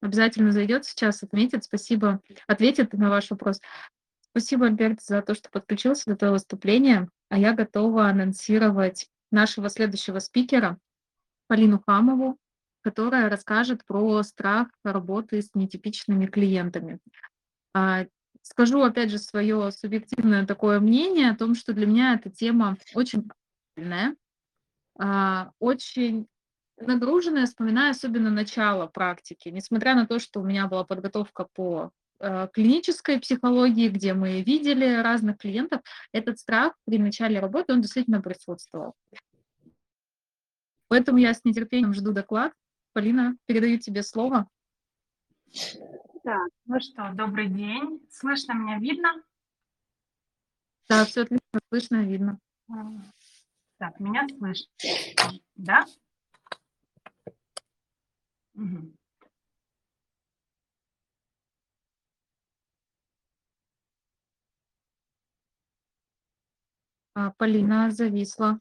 Обязательно зайдет сейчас, отметит. Спасибо. Ответит на ваш вопрос. Спасибо, Альберт, за то, что подключился до этого выступления. А я готова анонсировать нашего следующего спикера, Полину Хамову, которая расскажет про страх работы с нетипичными клиентами. А, скажу, опять же, свое субъективное такое мнение о том, что для меня эта тема очень актуальная, а, очень нагруженная, вспоминая особенно начало практики. Несмотря на то, что у меня была подготовка по э, клинической психологии, где мы видели разных клиентов, этот страх при начале работы, он действительно присутствовал. Поэтому я с нетерпением жду доклад. Полина, передаю тебе слово. Так, ну что, добрый день. Слышно меня, видно? Да, все отлично, слышно, видно. Так, меня слышно, да? Угу. Полина зависла.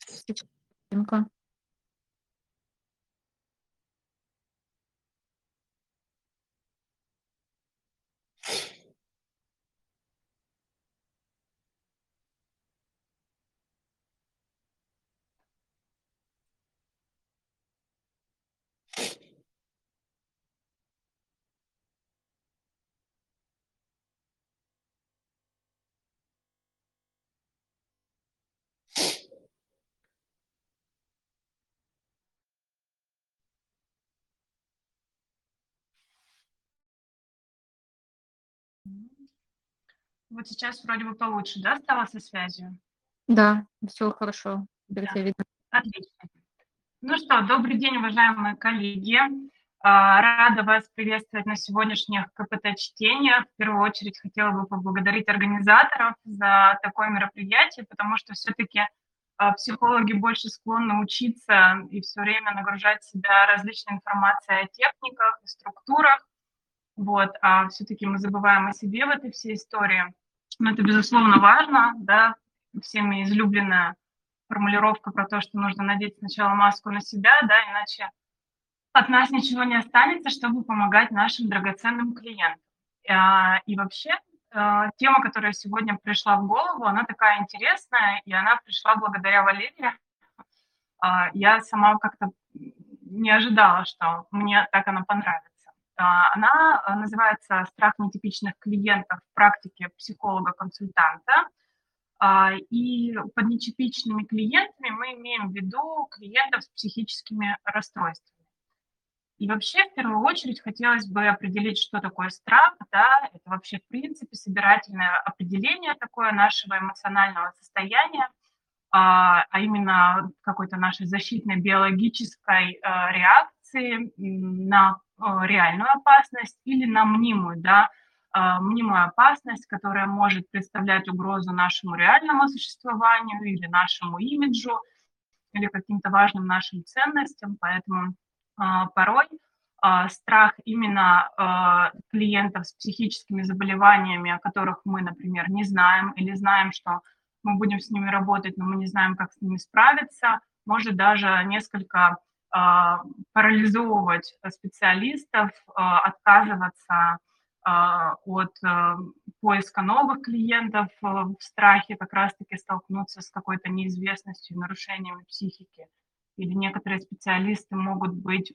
Вот сейчас вроде бы получше, да, стало со связью? Да, все хорошо. Да. видно. Отлично. Ну что, добрый день, уважаемые коллеги. А, рада вас приветствовать на сегодняшних КПТ-чтениях. В первую очередь хотела бы поблагодарить организаторов за такое мероприятие, потому что все-таки а, психологи больше склонны учиться и все время нагружать себя различной информацией о техниках и структурах. Вот, а все-таки мы забываем о себе в этой всей истории. Но это, безусловно, важно, да, всеми излюбленная формулировка про то, что нужно надеть сначала маску на себя, да, иначе от нас ничего не останется, чтобы помогать нашим драгоценным клиентам. А, и вообще, а, тема, которая сегодня пришла в голову, она такая интересная, и она пришла благодаря Валерии. А, я сама как-то не ожидала, что мне так она понравится. А, она э, называется «Страх нетипичных клиентов в практике психолога-консультанта». А, и под нетипичными клиентами мы имеем в виду клиентов с психическими расстройствами. И вообще, в первую очередь, хотелось бы определить, что такое страх. Да? Это вообще, в принципе, собирательное определение такое нашего эмоционального состояния, а, а именно какой-то нашей защитной биологической э, реакции на реальную опасность или на мнимую, да, э, мнимую опасность, которая может представлять угрозу нашему реальному существованию или нашему имиджу, или каким-то важным нашим ценностям. Поэтому э, порой страх именно клиентов с психическими заболеваниями, о которых мы, например, не знаем, или знаем, что мы будем с ними работать, но мы не знаем, как с ними справиться, может даже несколько а, парализовывать специалистов, а, отказываться а, от поиска новых клиентов в страхе как раз-таки столкнуться с какой-то неизвестностью, нарушениями психики. Или некоторые специалисты могут быть,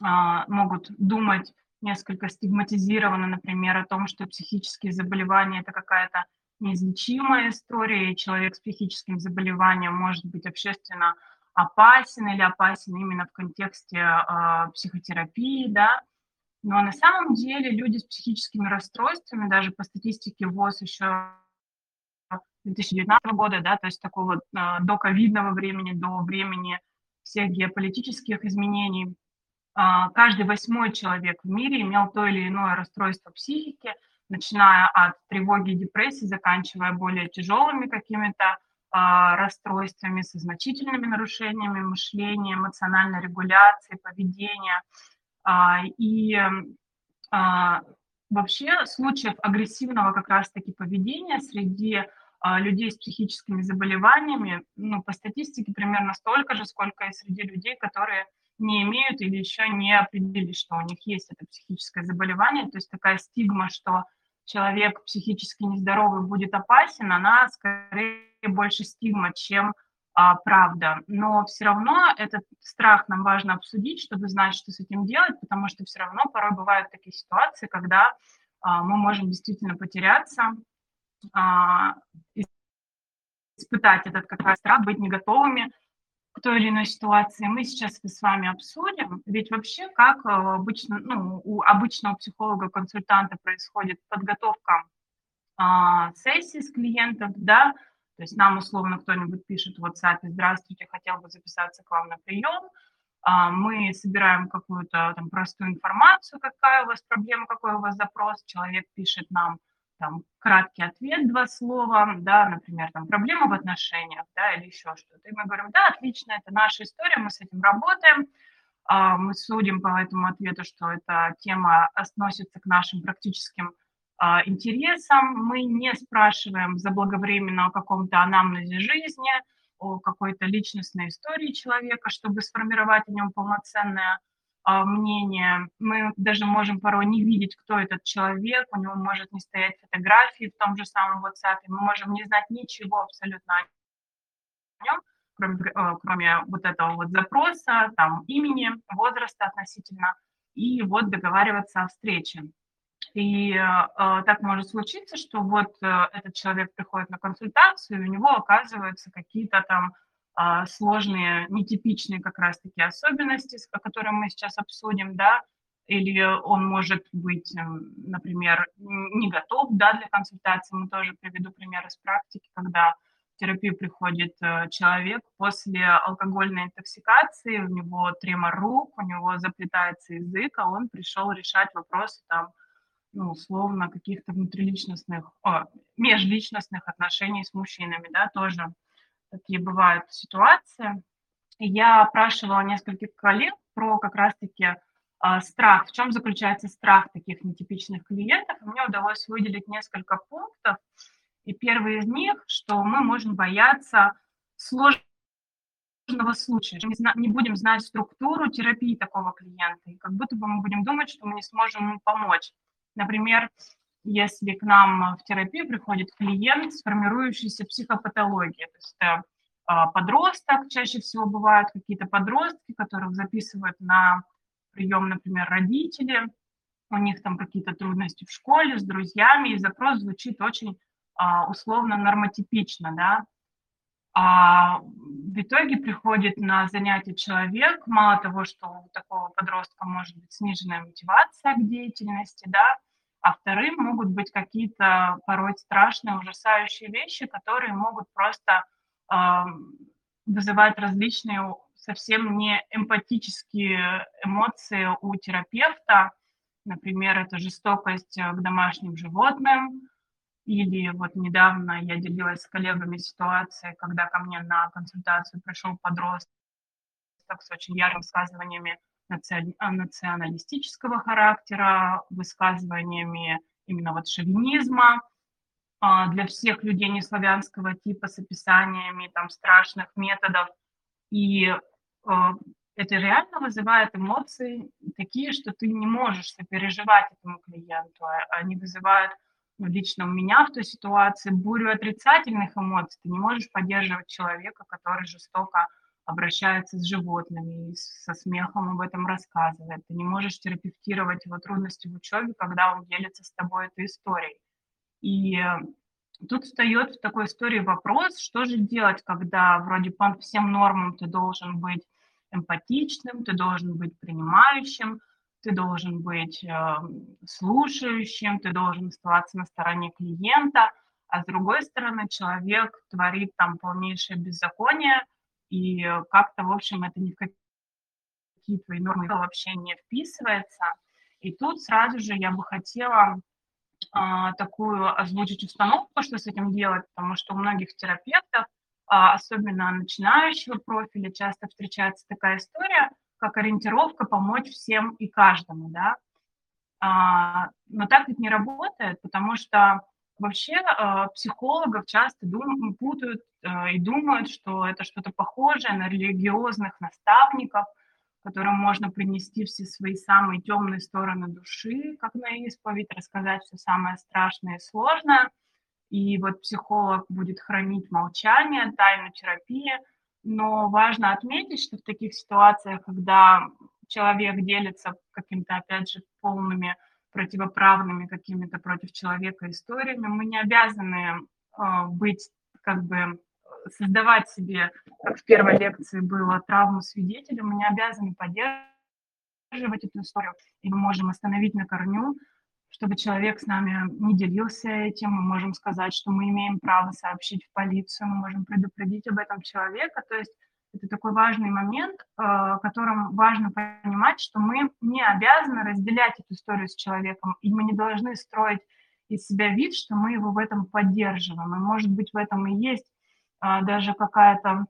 могут думать несколько стигматизированно, например, о том, что психические заболевания – это какая-то неизлечимая история, и человек с психическим заболеванием может быть общественно опасен или опасен именно в контексте э, психотерапии, да. Но на самом деле люди с психическими расстройствами, даже по статистике ВОЗ еще 2019 года, да, то есть такого э, до ковидного времени, до времени всех геополитических изменений, э, каждый восьмой человек в мире имел то или иное расстройство психики, начиная от тревоги и депрессии, заканчивая более тяжелыми какими-то а, расстройствами, со значительными нарушениями мышления, эмоциональной регуляции, поведения. А, и а, вообще случаев агрессивного как раз-таки поведения среди людей с психическими заболеваниями, ну, по статистике примерно столько же, сколько и среди людей, которые не имеют или еще не определили, что у них есть это психическое заболевание. То есть такая стигма, что человек психически нездоровый будет опасен, она скорее больше стигма, чем а, правда. Но все равно этот страх нам важно обсудить, чтобы знать, что с этим делать, потому что все равно порой бывают такие ситуации, когда а, мы можем действительно потеряться, а, испытать этот как раз страх, быть не готовыми к той или иной ситуации. Мы сейчас это с вами обсудим. Ведь вообще, как а, обычно, ну, у обычного психолога-консультанта происходит подготовка а, сессии с клиентом, да, то есть нам условно кто-нибудь пишет в WhatsApp, здравствуйте, хотел бы записаться к вам на прием, а, мы собираем какую-то там простую информацию, какая у вас проблема, какой у вас запрос, человек пишет нам там краткий ответ, два слова, да, например, там проблема в отношениях, да, или еще что-то. И мы говорим, да, отлично, это наша история, мы с этим работаем, а, мы судим по этому ответу, что эта тема относится к нашим практическим интересам, мы не спрашиваем заблаговременно о каком-то анамнезе жизни, о какой-то личностной истории человека, чтобы сформировать о нем полноценное а, мнение. Мы даже можем порой не видеть, кто этот человек, у него может не стоять фотографии в том же самом WhatsApp, мы можем не знать ничего абсолютно о нем, кроме, э, кроме вот этого вот запроса, там, имени, возраста относительно, и вот договариваться о встрече. И э, так может случиться, что вот э, этот человек приходит на консультацию, и у него оказываются какие-то там э, сложные, нетипичные как раз-таки особенности, которые мы сейчас обсудим, да, или он может быть, например, не готов да, для консультации. Мы тоже приведу пример из практики, когда в терапию приходит э, человек после алкогольной интоксикации, у него тремор рук, у него заплетается язык, а он пришел решать вопросы там ну, условно, каких-то внутриличностных, о, межличностных отношений с мужчинами, да, тоже такие бывают ситуации. Я опрашивала нескольких коллег про как раз-таки э, страх, в чем заключается страх таких нетипичных клиентов. Мне удалось выделить несколько пунктов. И первый из них, что мы можем бояться сложного случая, не, не будем знать структуру терапии такого клиента, и как будто бы мы будем думать, что мы не сможем ему помочь. Например, если к нам в терапию приходит клиент с формирующейся психопатологией, то есть это а, подросток, чаще всего бывают какие-то подростки, которых записывают на прием, например, родители, у них там какие-то трудности в школе с друзьями, и запрос звучит очень а, условно нормотипично, да, а в итоге приходит на занятие человек, мало того, что у такого подростка может быть сниженная мотивация к деятельности, да, а вторым могут быть какие-то порой страшные, ужасающие вещи, которые могут просто э, вызывать различные совсем не эмпатические эмоции у терапевта. Например, это жестокость к домашним животным, или вот недавно я делилась с коллегами ситуацией, когда ко мне на консультацию пришел подросток с очень яркими высказываниями националистического характера, высказываниями именно вот шовинизма а, для всех людей неславянского типа с описаниями там страшных методов. И а, это реально вызывает эмоции такие, что ты не можешь сопереживать этому клиенту. А, они вызывают лично у меня в той ситуации бурю отрицательных эмоций. Ты не можешь поддерживать человека, который жестоко обращается с животными и со смехом об этом рассказывает. Ты не можешь терапевтировать его трудности в учебе, когда он делится с тобой этой историей. И тут встает в такой истории вопрос, что же делать, когда вроде по всем нормам ты должен быть эмпатичным, ты должен быть принимающим, ты должен быть э, слушающим, ты должен оставаться на стороне клиента, а с другой стороны человек творит там полнейшее беззаконие, и как-то, в общем, это ни в какие твои нормы вообще не вписывается. И тут сразу же я бы хотела а, такую озвучить установку, что с этим делать, потому что у многих терапевтов, а, особенно начинающего профиля, часто встречается такая история – как ориентировка помочь всем и каждому, да. А, но так ведь не работает, потому что вообще а, психологов часто дум, путают а, и думают, что это что-то похожее на религиозных наставников, которым можно принести все свои самые темные стороны души, как на исповедь, рассказать все самое страшное и сложное. И вот психолог будет хранить молчание, тайну терапии. Но важно отметить, что в таких ситуациях, когда человек делится каким-то, опять же, полными противоправными какими-то против человека историями, мы не обязаны э, быть как бы создавать себе, как в первой лекции было, травму свидетеля, мы не обязаны поддерживать эту историю, и мы можем остановить на корню, чтобы человек с нами не делился этим, мы можем сказать, что мы имеем право сообщить в полицию, мы можем предупредить об этом человека, то есть это такой важный момент, э, которым важно понимать, что мы не обязаны разделять эту историю с человеком, и мы не должны строить из себя вид, что мы его в этом поддерживаем. И, может быть, в этом и есть а, даже какая-то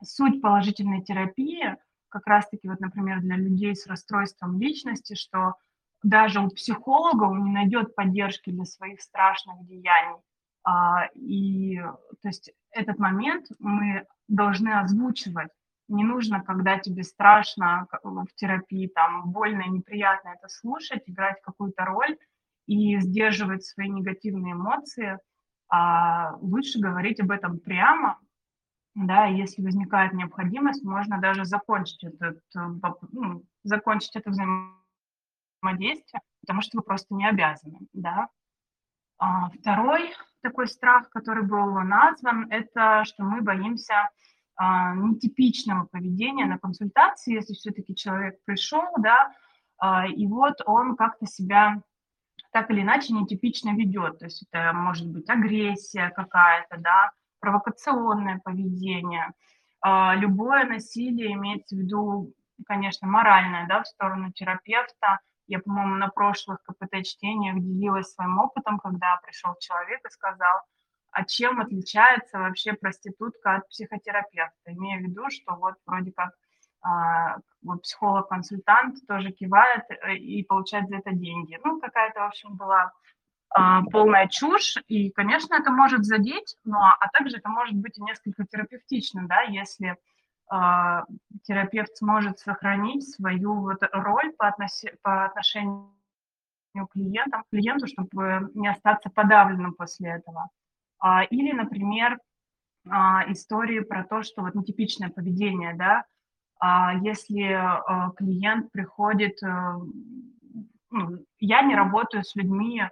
суть положительной терапии, как раз-таки, вот, например, для людей с расстройством личности, что даже у психолога он не найдет поддержки для своих страшных деяний. А, и то есть этот момент мы должны озвучивать. Не нужно, когда тебе страшно в терапии, там, больно и неприятно это слушать, играть какую-то роль и сдерживать свои негативные эмоции, а лучше говорить об этом прямо, да, если возникает необходимость, можно даже закончить, этот, э, ну, закончить это взаимодействие, потому что вы просто не обязаны, да. А второй такой страх, который был назван, это что мы боимся а, нетипичного поведения на консультации, если все-таки человек пришел, да, а, и вот он как-то себя так или иначе нетипично ведет. То есть это может быть агрессия какая-то, да, провокационное поведение. А, любое насилие имеется в виду, конечно, моральное, да, в сторону терапевта. Я, по-моему, на прошлых КПТ-чтениях делилась своим опытом, когда пришел человек и сказал, а чем отличается вообще проститутка от психотерапевта, имея в виду, что вот вроде как а, вот психолог-консультант тоже кивает э, и получает за это деньги. Ну, какая-то, в общем, была а, полная чушь, и, конечно, это может задеть, но, а также это может быть и несколько терапевтично, да, если терапевт сможет сохранить свою вот роль по, относи, по отношению к клиентам, клиенту, чтобы не остаться подавленным после этого. А, или, например, а, истории про то, что вот нетипичное поведение, да, а если а, клиент приходит, а, ну, я не работаю с людьми,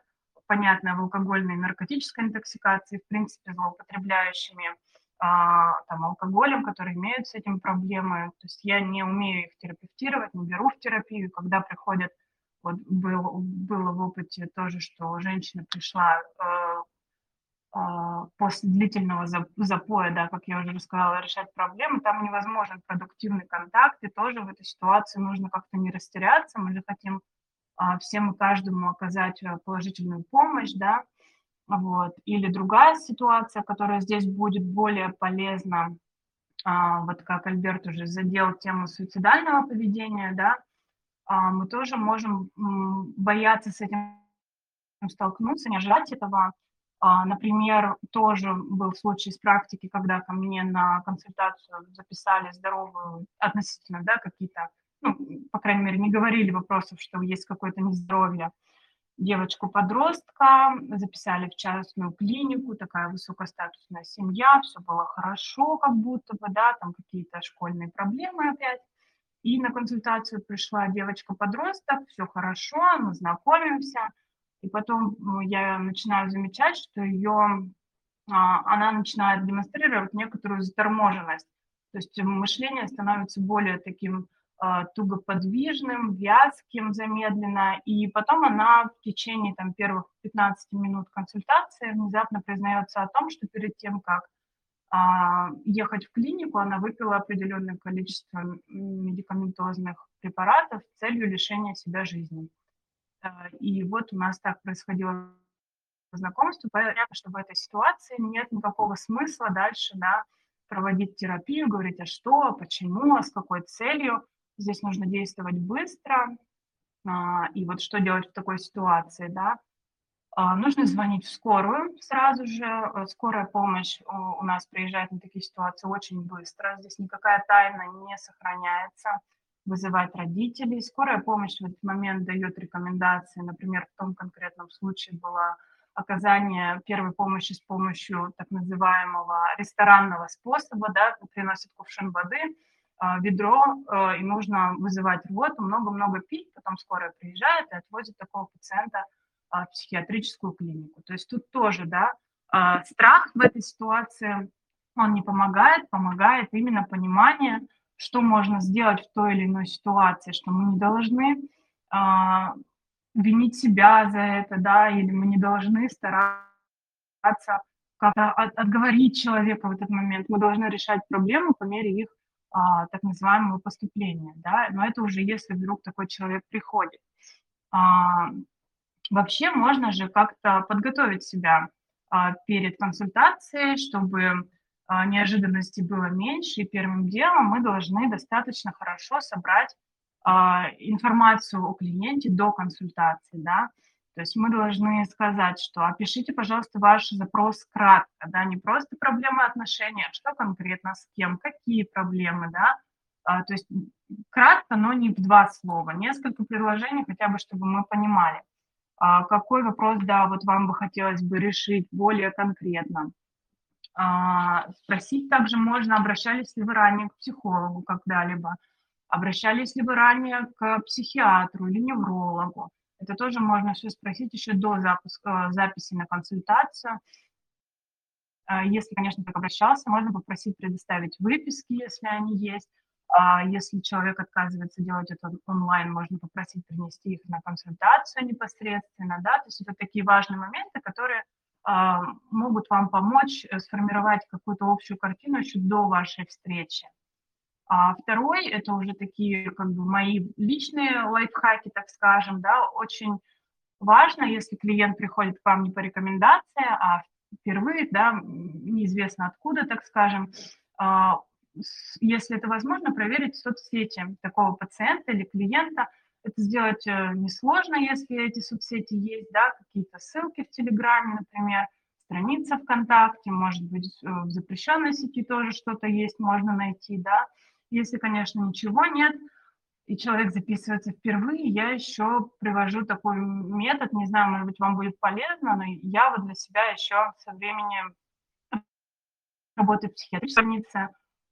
понятно, в алкогольной и наркотической интоксикации, в принципе, злоупотребляющими а, там, алкоголем, которые имеют с этим проблемы. То есть я не умею их терапевтировать, не беру в терапию. Когда приходят, вот был, было в опыте тоже, что женщина пришла э, э, после длительного запоя, да, как я уже рассказала, решать проблемы, там невозможен продуктивный контакт, и тоже в этой ситуации нужно как-то не растеряться, мы же хотим а, всем и каждому оказать э, положительную помощь, да, вот. Или другая ситуация, которая здесь будет более полезна, а, вот как Альберт уже задел тему суицидального поведения, да, а, мы тоже можем бояться с этим столкнуться, не ожидать этого. Например, тоже был случай из практики, когда ко мне на консультацию записали здоровую, относительно, да, какие-то ну, по крайней мере, не говорили вопросов, что есть какое-то нездоровье. Девочку-подростка записали в частную клинику, такая высокостатусная семья, все было хорошо как будто бы, да, там какие-то школьные проблемы опять. И на консультацию пришла девочка-подросток, все хорошо, мы знакомимся. И потом ну, я начинаю замечать, что ее, а, она начинает демонстрировать некоторую заторможенность. То есть мышление становится более таким тугоподвижным, вязким замедленно, и потом она в течение там, первых 15 минут консультации внезапно признается о том, что перед тем, как а, ехать в клинику, она выпила определенное количество медикаментозных препаратов с целью лишения себя жизни. А, и вот у нас так происходило знакомство, понятно, что в этой ситуации нет никакого смысла дальше да, проводить терапию, говорить, а что, почему, а с какой целью. Здесь нужно действовать быстро. А, и вот что делать в такой ситуации, да? А, нужно звонить в скорую сразу же. Э, скорая помощь у нас приезжает на такие ситуации очень быстро. Здесь никакая тайна не сохраняется. вызывать родителей. Скорая помощь в этот момент дает рекомендации. Например, в том конкретном случае было оказание первой помощи с помощью так называемого ресторанного способа, да, приносят кувшин воды, ведро, э, и нужно вызывать рвоту, много-много пить, потом скорая приезжает и отвозит такого пациента а, в психиатрическую клинику. То есть тут тоже, да, а, страх в этой ситуации, он не помогает, помогает именно понимание, что можно сделать в той или иной ситуации, что мы не должны винить себя за это, да, или мы не должны стараться как-то от, отговорить человека в этот момент. Мы должны решать проблемы по мере их а, так называемого поступления, да, но это уже если вдруг такой человек приходит. А, вообще можно же как-то подготовить себя а, перед консультацией, чтобы а, неожиданностей было меньше, и первым делом мы должны достаточно хорошо собрать а, информацию о клиенте до консультации, да, то есть мы должны сказать, что опишите, пожалуйста, ваш запрос кратко, да, не просто проблемы отношений, а что конкретно с кем, какие проблемы, да, а, то есть кратко, но не в два слова, несколько предложений хотя бы, чтобы мы понимали, а, какой вопрос, да, вот вам бы хотелось бы решить более конкретно. А, спросить также можно, обращались ли вы ранее к психологу когда-либо, обращались ли вы ранее к психиатру или неврологу, это тоже можно все спросить еще до запуска, записи на консультацию. А, если, конечно, так обращался, можно попросить предоставить выписки, если они есть. А если человек отказывается делать это онлайн, можно попросить принести их на консультацию непосредственно. Да? То есть это такие важные моменты, которые а, могут вам помочь э, сформировать какую-то общую картину еще до вашей встречи. А второй – это уже такие как бы мои личные лайфхаки, так скажем, да, очень важно, если клиент приходит к вам не по рекомендации, а впервые, да, неизвестно откуда, так скажем, а, если это возможно, проверить соцсети такого пациента или клиента. Это сделать э, несложно, если эти соцсети есть, да, какие-то ссылки в Телеграме, например, страница ВКонтакте, может быть, э, в запрещенной сети тоже что-то есть, можно найти, да, если, конечно, ничего нет, и человек записывается впервые, я еще привожу такой метод, не знаю, может быть, вам будет полезно, но я вот для себя еще со временем работы в психиатрической больнице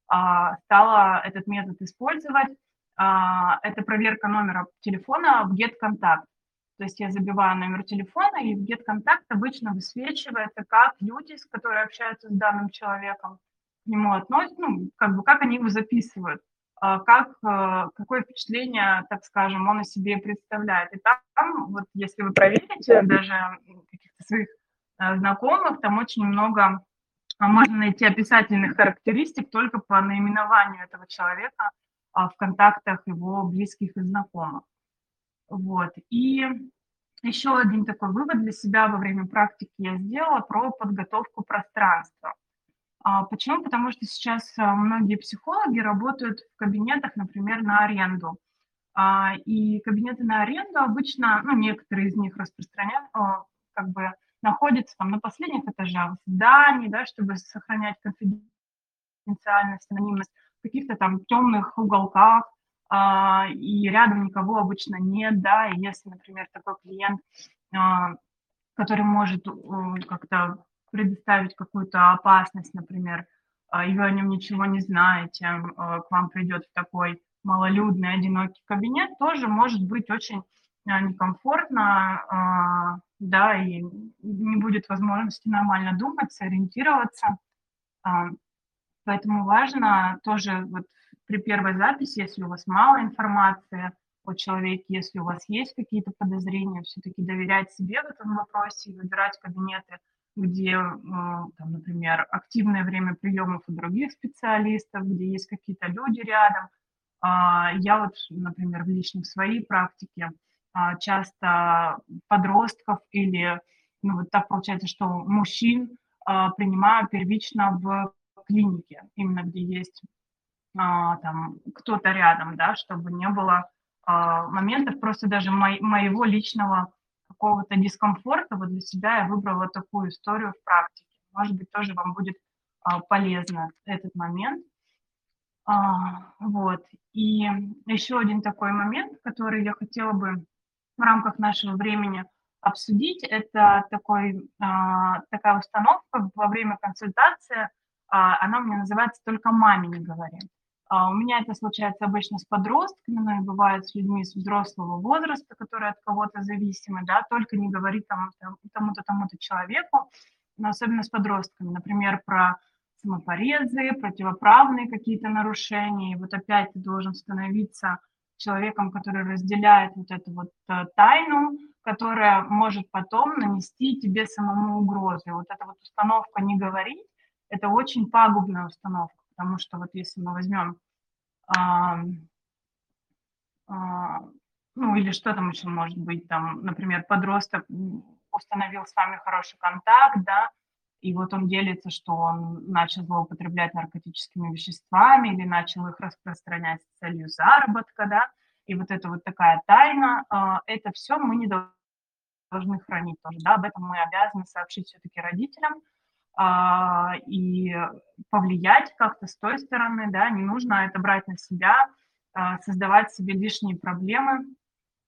а, стала этот метод использовать. А, это проверка номера телефона в GetContact. То есть я забиваю номер телефона, и в GetContact обычно высвечивается, как люди, с которыми общаются с данным человеком, к нему относятся, ну, как бы как они его записывают, а, как, э, какое впечатление, так скажем, он о себе представляет. И там, вот если вы проверите даже каких-то своих э, знакомых, там очень много а, можно найти описательных характеристик только по наименованию этого человека а, в контактах его близких и знакомых. Вот. И еще один такой вывод для себя во время практики я сделала про подготовку пространства. А почему? Потому что сейчас а, многие психологи работают в кабинетах, например, на аренду. А, и кабинеты на аренду обычно, ну, некоторые из них распространяют, как бы находятся там на последних этажах зданий, да, чтобы сохранять конфиденциальность, анонимность, в каких-то там темных уголках, и рядом никого обычно нет, да, и если, например, такой клиент, который может как-то предоставить какую-то опасность, например, а, и вы о нем ничего не знаете, а, к вам придет в такой малолюдный, одинокий кабинет, тоже может быть очень а, некомфортно, да, и не будет возможности нормально думать, сориентироваться. Поэтому важно тоже вот при первой записи, если у вас мало информации о человеке, если у вас есть какие-то подозрения, все-таки доверять себе в этом вопросе и выбирать кабинеты – где, а, там, например, активное время приемов у других специалистов, где есть какие-то люди рядом. А, я вот, например, в личной своей практике а, часто подростков или, ну вот так получается, что мужчин принимаю первично в клинике, именно где есть там кто-то рядом, да, чтобы не было моментов просто даже моего личного какого-то дискомфорта, вот для себя я выбрала такую историю в практике. Может быть, тоже вам будет а, полезно этот момент. А, вот. И еще один такой момент, который я хотела бы в рамках нашего времени обсудить, это такой, а, такая установка во время консультации, а, она у меня называется «Только маме не говори». А, у меня это случается обычно с подростками, но и бывает с людьми с взрослого возраста, которые от кого-то зависимы, да, только не говорить тому-то, тому-то человеку, но особенно с подростками, например, про самопорезы, противоправные какие-то нарушения, и вот опять ты должен становиться человеком, который разделяет вот эту вот э, тайну, которая может потом нанести тебе самому угрозу. Вот эта вот установка «не говорить» – это очень пагубная установка, потому что вот если мы возьмем, ну или что там еще может быть, там, например, подросток установил с вами хороший контакт, да, и вот он делится, что он начал злоупотреблять наркотическими веществами или начал их распространять с целью заработка, да, и вот это вот такая тайна, а, это все мы не должны хранить тоже, да, об этом мы обязаны сообщить все-таки родителям а, и повлиять как-то с той стороны, да, не нужно это брать на себя, а, создавать себе лишние проблемы,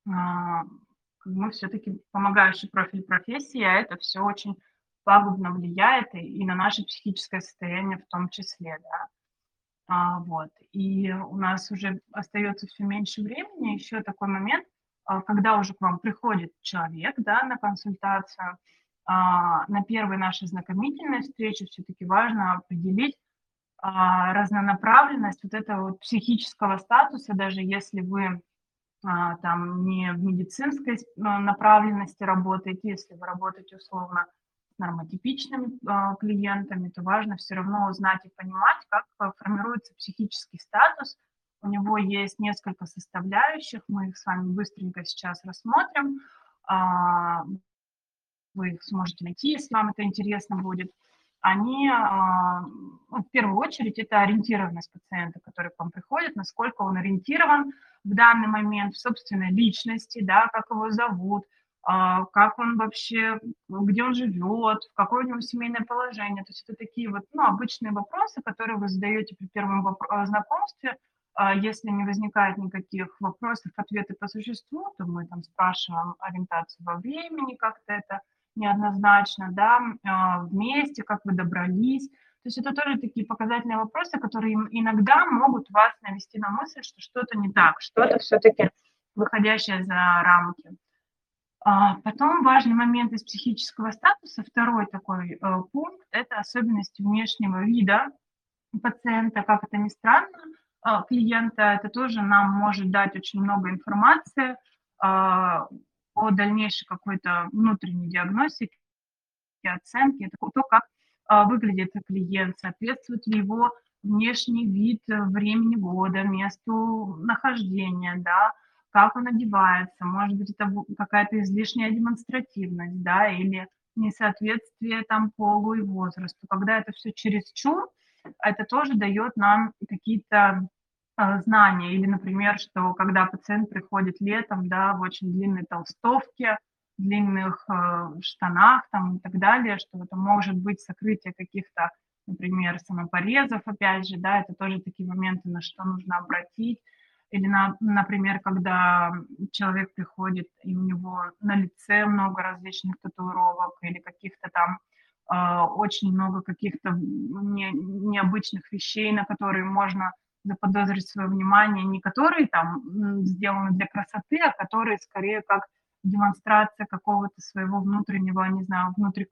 мы все-таки помогающий профиль профессии, а это все очень пагубно влияет и, и на наше психическое состояние в том числе, да. А, вот. И у нас уже остается все меньше времени. Еще такой момент, а, когда уже к вам приходит человек, да, на консультацию, а, на первой нашей знакомительной встрече все-таки важно определить а, разнонаправленность вот этого вот психического статуса, даже если вы а, там не в медицинской а, направленности работаете, если вы работаете условно нормотипичными а, клиентами, то важно все равно узнать и понимать, как а, формируется психический статус. У него есть несколько составляющих, мы их с вами быстренько сейчас рассмотрим. А, вы их сможете найти, если вам это интересно будет. Они, ну, в первую очередь, это ориентированность пациента, который к вам приходит, насколько он ориентирован в данный момент в собственной личности, да, как его зовут, а, как он вообще, где он живет, какое у него семейное положение. То есть это такие вот ну, обычные вопросы, которые вы задаете при первом э, знакомстве. А если не возникает никаких вопросов, ответы по существу, то мы там спрашиваем ориентацию во времени, как-то это неоднозначно, да, а, вместе, как вы добрались. То есть это тоже такие показательные вопросы, которые иногда могут вас навести на мысль, что что-то не так, что-то все-таки выходящее за рамки. А, потом важный момент из психического статуса, второй такой э, пункт, это особенности внешнего вида пациента, как это ни странно, а, клиента, это тоже нам может дать очень много информации а, о дальнейшей какой-то внутренней диагностике, оценке, это то, как выглядит клиент, соответствует ли его внешний вид времени года, месту нахождения, да, как он одевается, может быть, это какая-то излишняя демонстративность, да, или несоответствие там полу и возрасту. Когда это все чересчур, это тоже дает нам какие-то э, знания. Или, например, что когда пациент приходит летом, да, в очень длинной толстовке, длинных э, штанах там и так далее, что это может быть сокрытие каких-то, например, самопорезов, опять же, да, это тоже такие моменты, на что нужно обратить. Или, на, например, когда человек приходит, и у него на лице много различных татуировок или каких-то там э, очень много каких-то не, необычных вещей, на которые можно заподозрить свое внимание, не которые там сделаны для красоты, а которые скорее как демонстрация какого-то своего внутреннего, не знаю, внутри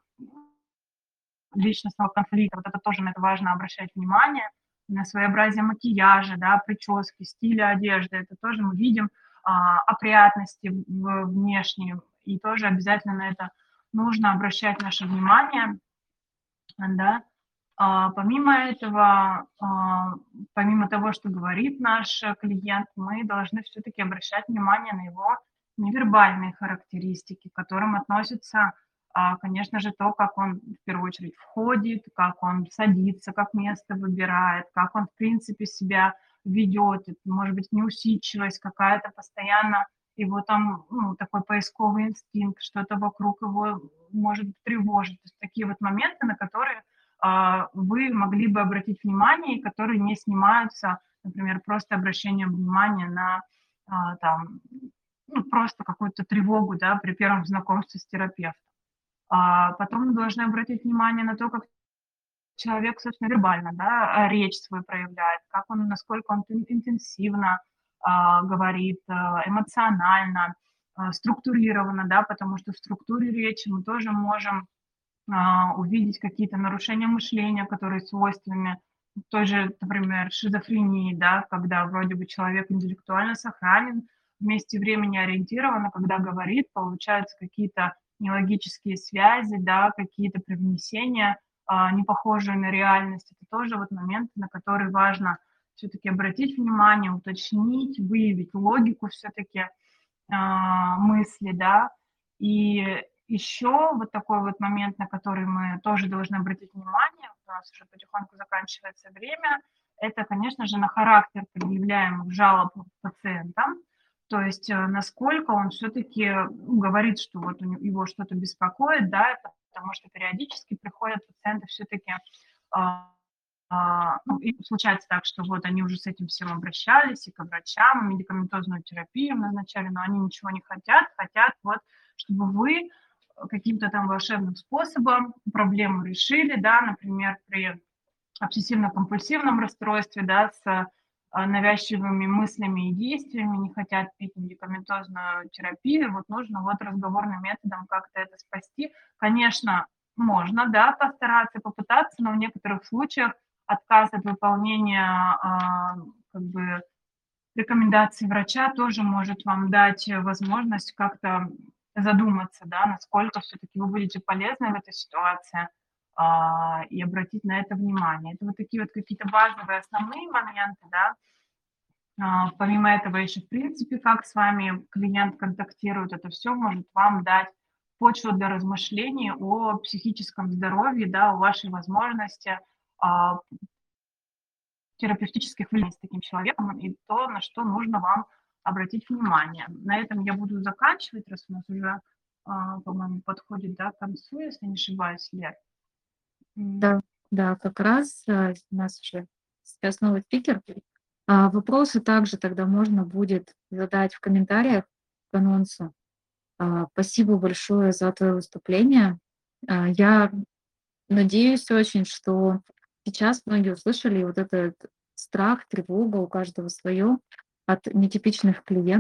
личностного конфликта. Вот это тоже на это важно обращать внимание – на своеобразие макияжа, да, прически, стиля одежды. Это тоже мы видим а, опрятности внешние, и тоже обязательно на это нужно обращать наше внимание, да. А, помимо этого, а, помимо того, что говорит наш клиент, мы должны все-таки обращать внимание на его невербальные характеристики, к которым относятся а, конечно же, то, как он в первую очередь входит, как он садится, как место выбирает, как он, в принципе, себя ведет, может быть, неусидчивость какая-то постоянно, его там ну, такой поисковый инстинкт, что-то вокруг его может тревожить. То есть такие вот моменты, на которые вы могли бы обратить внимание, которые не снимаются например, просто обращение внимания на, а, там, ну, просто какую-то тревогу, да, при первом знакомстве с терапевтом. А потом мы должны обратить внимание на то, как человек, собственно, вербально, да, речь свою проявляет, как он, насколько он интенсивно а, говорит, эмоционально, структурированно, да, потому что в структуре речи мы тоже можем а, увидеть какие-то нарушения мышления, которые свойственны той же, например, шизофрении, да, когда вроде бы человек интеллектуально сохранен, вместе времени ориентирован, а когда говорит, получаются какие-то нелогические связи, да, какие-то привнесения, а, не похожие на реальность. Это тоже вот моменты, на которые важно все-таки обратить внимание, уточнить, выявить логику все-таки а, мысли, да, и еще вот такой вот момент, на который мы тоже должны обратить внимание, у нас уже потихоньку заканчивается время, это, конечно же, на характер предъявляемых жалоб пациентам, то есть э, насколько он все-таки ну, говорит, что вот его что-то беспокоит, да, потому что периодически приходят пациенты все-таки а, а, ну, и случается так, что вот они уже с этим всем обращались, и к врачам, и медикаментозную терапию назначали, но они ничего не хотят, хотят вот, чтобы вы каким-то там волшебным способом проблему решили, да, например, при обсессивно-компульсивном расстройстве, да, с а, навязчивыми мыслями и действиями, не хотят пить медикаментозную терапию, вот нужно вот разговорным методом как-то это спасти. Конечно, можно, да, постараться, попытаться, но в некоторых случаях отказ от выполнения а, как бы рекомендаций врача тоже может вам дать возможность как-то задуматься, да, насколько все-таки вы будете полезны в этой ситуации а, и обратить на это внимание. Это вот такие вот какие-то базовые основные моменты, да. А, помимо этого еще, в принципе, как с вами клиент контактирует, это все может вам дать почву для размышлений о психическом здоровье, да, о вашей возможности а, терапевтических влияний с таким человеком и то, на что нужно вам обратить внимание. На этом я буду заканчивать, раз у нас уже, а, по-моему, подходит да, к концу, если не ошибаюсь, Лер. Да, да, как раз а, у нас уже сейчас новый спикер. А, вопросы также тогда можно будет задать в комментариях к анонсу. А, спасибо большое за твое выступление. А, я надеюсь очень, что сейчас многие услышали вот этот страх, тревога у каждого свое от нетипичных клиентов.